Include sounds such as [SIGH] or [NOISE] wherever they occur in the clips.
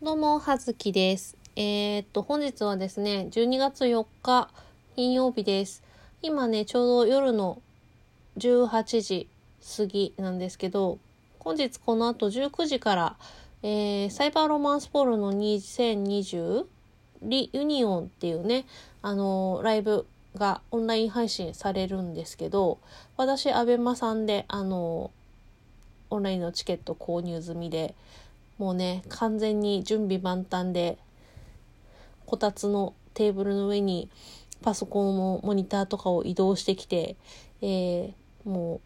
どうも、はずきです。えー、っと、本日はですね、12月4日、金曜日です。今ね、ちょうど夜の18時過ぎなんですけど、本日この後19時から、えー、サイバーロマンスポールの2020リユニオンっていうね、あのーライブがオンライン配信されるんですけど、私、アベマさんで、あのーオンラインのチケット購入済みで、もうね、完全に準備万端で、こたつのテーブルの上にパソコンのモニターとかを移動してきて、えーもう、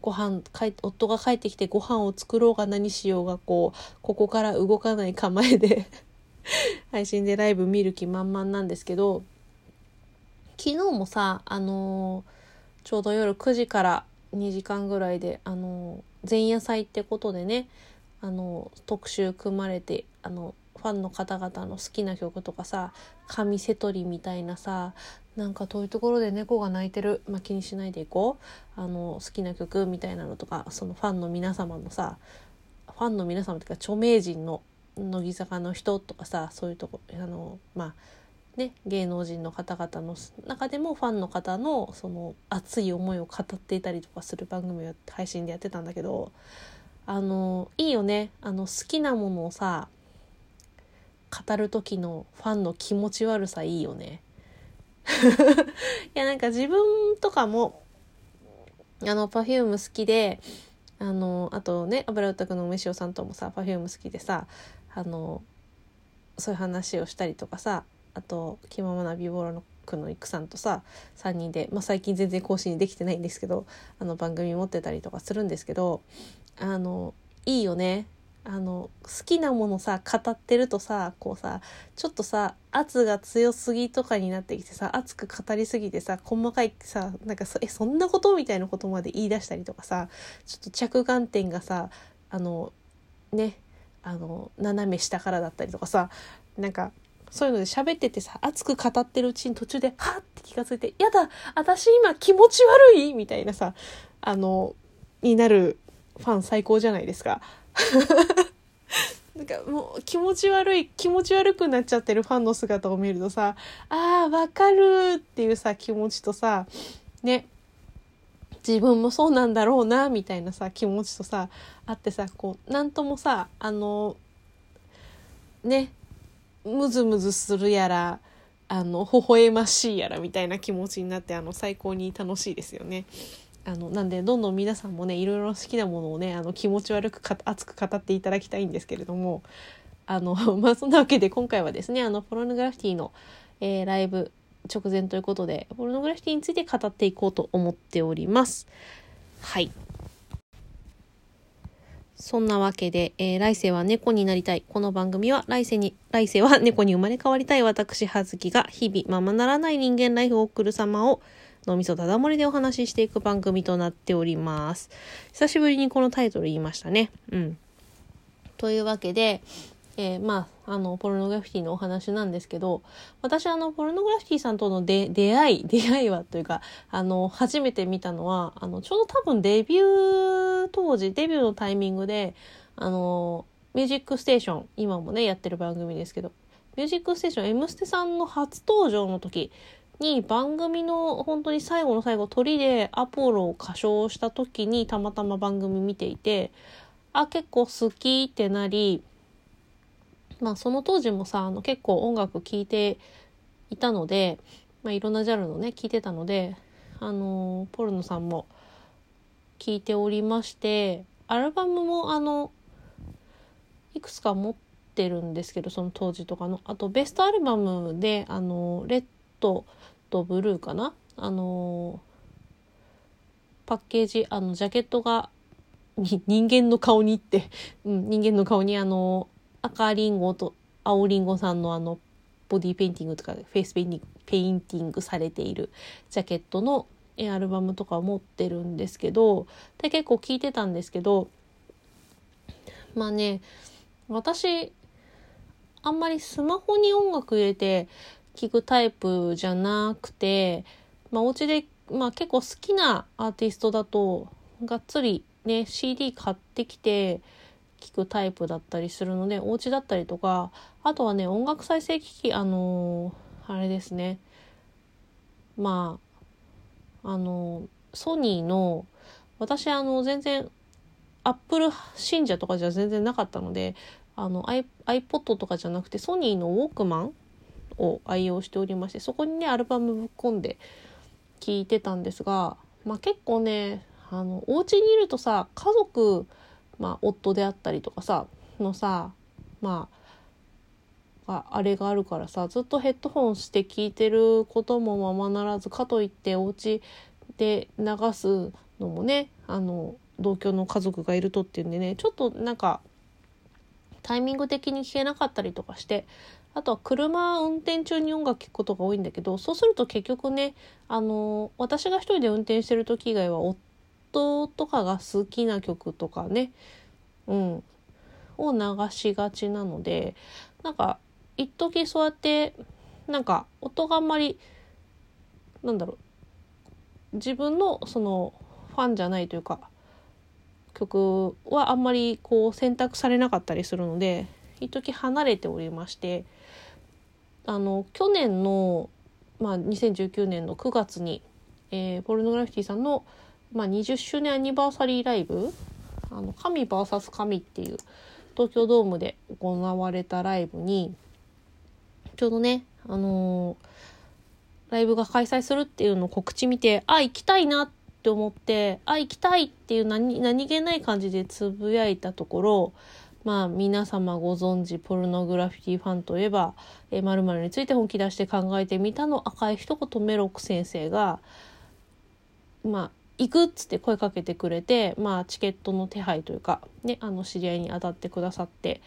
ご飯帰夫が帰ってきてご飯を作ろうが何しようがこうここから動かない構えで [LAUGHS] 配信でライブ見る気満々なんですけど昨日もさあのーちょうど夜9時から2時間ぐらいであのー前夜祭ってことでねあの特集組まれてあのファンの方々の好きな曲とかさ神瀬取りみたいなさなんか遠いところで猫が泣いてる、まあ、気にしないでいこうあの好きな曲みたいなのとかそのファンの皆様のさファンの皆様というか著名人の乃木坂の人とかさそういうとこあのまあね芸能人の方々の中でもファンの方のその熱い思いを語っていたりとかする番組を配信でやってたんだけどあのいいよねあの好きなものをさ語る時のファンの気持ち悪さいいよね。[LAUGHS] いやなんか自分とかもあの Perfume 好きであのあとね油歌くの梅塩さんともさ Perfume 好きでさあのそういう話をしたりとかさあと気ままな美貌の区の育さんとさ3人で、まあ、最近全然更新できてないんですけどあの番組持ってたりとかするんですけどあのいいよねあの好きなものさ語ってるとさこうさちょっとさ圧が強すぎとかになってきてさ熱く語りすぎてさ細かいさなんかそえそんなことみたいなことまで言い出したりとかさちょっと着眼点がさあのねあの斜め下からだったりとかさなんかそういうので喋っててさ熱く語ってるうちに途中ではっって気がついて「やだ私今気持ち悪い!」みたいなさあのになるファン最高じゃないですか。[LAUGHS] なんかもう気持ち悪い気持ち悪くなっちゃってるファンの姿を見るとさあーわかるっていうさ気持ちとさね自分もそうなんだろうなみたいなさ気持ちとさあってさこうなんともさあのねムズムズするやらあの微笑ましいやらみたいな気持ちになってあの最高に楽しいですよね。あのなんでどんどん皆さんもねいろいろ好きなものをねあの気持ち悪くか熱く語っていただきたいんですけれどもあの [LAUGHS] まあそんなわけで今回はですねあのポルノグラフィティの、えーライブ直前ということでポルノグラフィティについて語っていこうと思っております。はいそんなわけで、えー来世は猫になりたい。この番組は来世に、来世は猫に生まれ変わりたい私、はずきが日々ままならない人間ライフを送る様を脳みそただ漏りでお話ししていく番組となっております。久しぶりにこのタイトル言いましたね。うん。というわけで、えーまあ、あの、ポルノグラフィティのお話なんですけど、私、あの、ポルノグラフィティさんとの出出会い、[LAUGHS] 出会いはというか、あの、初めて見たのは、あの、ちょうど多分デビュー当時、デビューのタイミングで、あの、ミュージックステーション、今もね、やってる番組ですけど、ミュージックステーション、M ステさんの初登場の時に、番組の本当に最後の最後、鳥でアポロを歌唱した時に、たまたま番組見ていて、あ、結構好きってなり、まあその当時もさあの結構音楽聴いていたので、まあ、いろんなジャンルのね聴いてたのであのポルノさんも聴いておりましてアルバムもあのいくつか持ってるんですけどその当時とかの。あとベストアルバムであのレッドとブルーかな？あのパッケージあのジャケットが人間の顔にって、うん、人間の顔にあの赤リンゴと青リンゴさんのあのボディペインティングとかフェイスペインティングペインティングされているジャケットのアルバムとか持ってるんですけどで結構聞いてたんですけどまあね私あんまりスマホに音楽入れて聞くタイプじゃなくて、まあ、お家で、まあ、結構好きなアーティストだとがっつりね CD 買ってきて聞くタイプだったりするのでお家だったりとかあとはね音楽再生機器あのー、あれですね。まああのー、ソニーの私あの全然アップル信者とかじゃ全然なかったのであの iPod とかじゃなくてソニーのウォークマンを愛用しておりましてそこにねアルバムぶっ込んで聞いてたんですが、まあ、結構ねあのお家にいるとさ家族、まあ、夫であったりとかさのさまああれがあるからさずっとヘッドホンして聞いてることもままならずかといってお家で流すのもねあの同居の家族がいるとっていうんでねちょっとなんかタイミング的に聞けなかったりとかしてあとは車運転中に音楽聴くことが多いんだけどそうすると結局ねあの私が一人で運転してる時以外は夫とかが好きな曲とかねうんを流しがちなのでなんか一時そうやってなんか音があんまりなんだろう自分のそのファンじゃないというか曲はあんまりこう選択されなかったりするので一時離れておりましてあの去年の、まあ、2019年の9月に、えー、ポルノグラフィティさんの、まあ、20周年アニバーサリーライブ「あの神 VS 神」っていう東京ドームで行われたライブにちょうどね、あのー、ライブが開催するっていうのを告知見てあ行きたいなって思ってあ行きたいっていう何何気ない感じでつぶやいたところまあ皆様ご存知ポルノグラフィティファンといえば「え〇〇について本気出して考えてみた」の赤い一言メロック先生がまあ行くっつって声かけてくれて、まあ、チケットの手配というか、ね、あの知り合いに当たってくださって、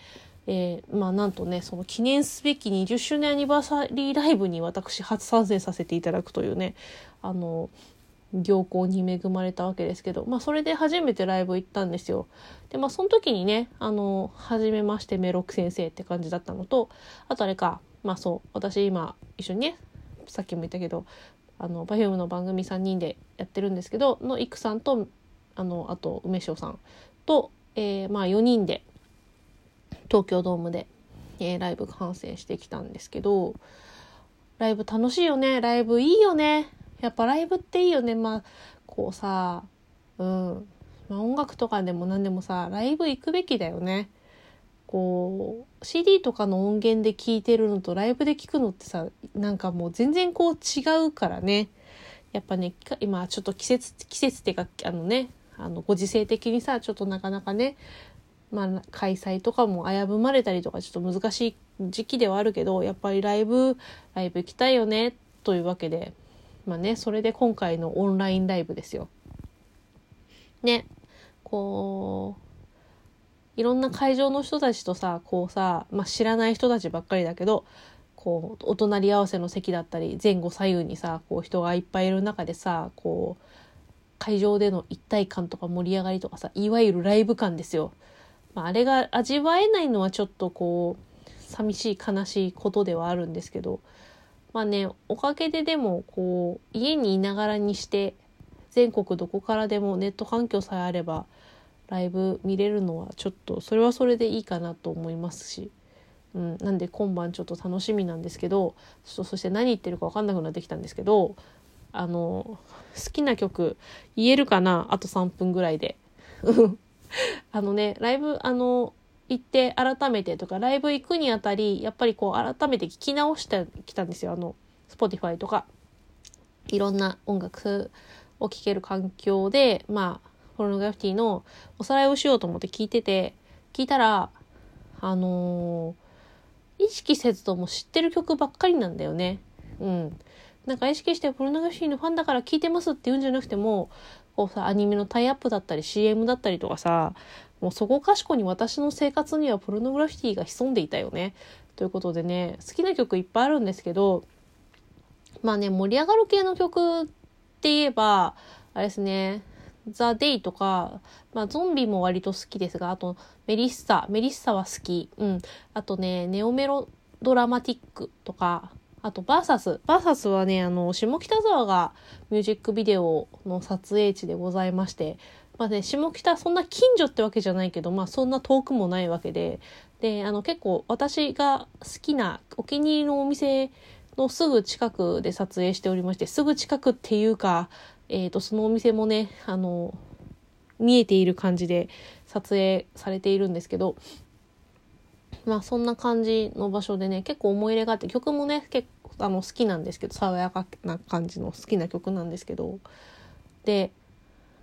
えー、まあなんとねその記念すべき20周年アニバーサリーライブに私初参戦させていただくというねあの行幸に恵まれたわけですけど、まあ、それで初めてライブ行ったんですよ。で、まあ、その時にね、あの、初めましてメロク先生って感じだったのと、あとあれか、まあそう、私今一緒にね、さっきも言ったけど、あの、バ Perfume の番組3人でやってるんですけど、のイクさんと、あの、あと梅塩さんと、えー、まあ4人で、東京ドームで、えー、ライブ観戦してきたんですけど、ライブ楽しいよね。ライブいいよね。やっぱライブっていいよね。まあこうさうん、まあ、音楽とかでも何でもさライブ行くべきだよね。こう CD とかの音源で聴いてるのとライブで聴くのってさなんかもう全然こう違うからね。やっぱね今ちょっと季節季節っていうかあのねあのご時世的にさちょっとなかなかねまあ、開催とかも危ぶまれたりとかちょっと難しい時期ではあるけどやっぱりライブライブ行きたいよねというわけで。まあね、それで今回のオンラインライブですよ。ね、こう、いろんな会場の人たちとさ、こうさ、まあ、知らない人たちばっかりだけど、こう、お隣り合わせの席だったり、前後左右にさ、こう人がいっぱいいる中でさ、こう、会場での一体感とか盛り上がりとかさ、いわゆるライブ感ですよ。まあ、あれが味わえないのはちょっとこう、寂しい悲しいことではあるんですけど、まあね、おかげででも、こう、家にいながらにして、全国どこからでもネット環境さえあれば、ライブ見れるのはちょっと、それはそれでいいかなと思いますし、うん、なんで今晩ちょっと楽しみなんですけど、そして何言ってるか分かんなくなってきたんですけど、あの、好きな曲言えるかな？あと3分ぐらいで。[LAUGHS] あのね、ライブ、あの、行って改めてとか、ライブ行くにあたり、やっぱりこう改めて聞き直してきたんですよ。あの、Spotify とか、いろんな音楽を聴ける環境で、まあ、ポルノグラフィティのおさらいをしようと思って聞いてて、聞いたら、あのー、意識せずとも知ってる曲ばっかりなんだよね。うん。なんか意識してポルノグラフィティのファンだから聴いてますって言うんじゃなくても、こうさ、アニメのタイアップだったり CM だったりとかさ、もうそこかしこに私の生活にはポルノグラフィティが潜んでいたよね。ということでね、好きな曲いっぱいあるんですけど、まあね、盛り上がる系の曲って言えば、あれですね、ザ・デイとか、まあ、ゾンビも割と好きですが、あと、メリッサ、メリッサは好き。うん。あとね、ネオメロドラマティックとか、あと、バーサス。バーサスはね、あの、下北沢がミュージックビデオの撮影地でございまして、まあね、下北そんな近所ってわけじゃないけど、まあそんな遠くもないわけで、で、あの結構私が好きなお気に入りのお店のすぐ近くで撮影しておりまして、すぐ近くっていうか、えっ、ー、と、そのお店もね、あの、見えている感じで撮影されているんですけど、まあそんな感じの場所でね、結構思い入れがあって、曲もね、結構あの好きなんですけど、爽やかな感じの好きな曲なんですけど、で、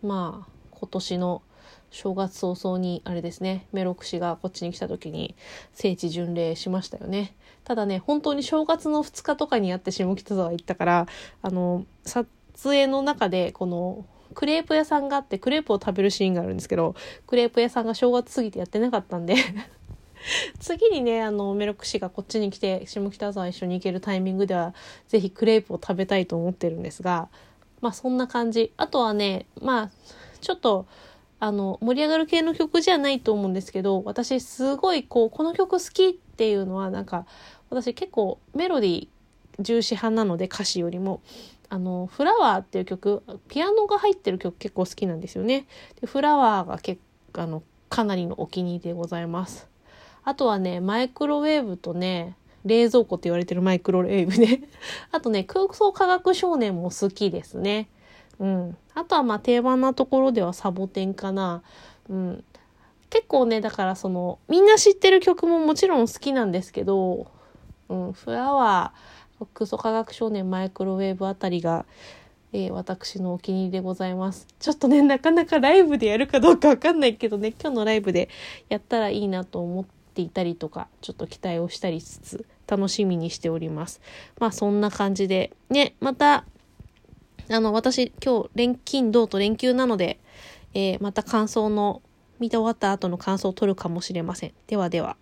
まあ、今年の正月早々にあれですねメロクシがこっちに来た時に聖地巡礼しましたよね。ただね本当に正月の2日とかにやって下北沢行ったからあの撮影の中でこのクレープ屋さんがあってクレープを食べるシーンがあるんですけどクレープ屋さんが正月過ぎてやってなかったんで [LAUGHS] 次にねあのメロクシがこっちに来て下北沢一緒に行けるタイミングでは是非クレープを食べたいと思ってるんですがまあそんな感じ。あとはねまあちょっと、あの、盛り上がる系の曲じゃないと思うんですけど、私すごいこう、この曲好きっていうのはなんか、私結構メロディー重視派なので歌詞よりも、あの、フラワーっていう曲、ピアノが入ってる曲結構好きなんですよね。でフラワーが結構、あの、かなりのお気に入りでございます。あとはね、マイクロウェーブとね、冷蔵庫って言われてるマイクロウェーブね。あとね、空想科学少年も好きですね。うん。あとはまあ定番なところではサボテンかな。うん。結構ね、だからその、みんな知ってる曲ももちろん好きなんですけど、うん、フラワー、クソ科学少年マイクロウェーブあたりが、えー、私のお気に入りでございます。ちょっとね、なかなかライブでやるかどうかわかんないけどね、今日のライブでやったらいいなと思っていたりとか、ちょっと期待をしたりしつつ、楽しみにしております。まあそんな感じで、ね、またあの、私、今日、連勤、同と連休なので、えー、また感想の、見て終わった後の感想を取るかもしれません。ではでは。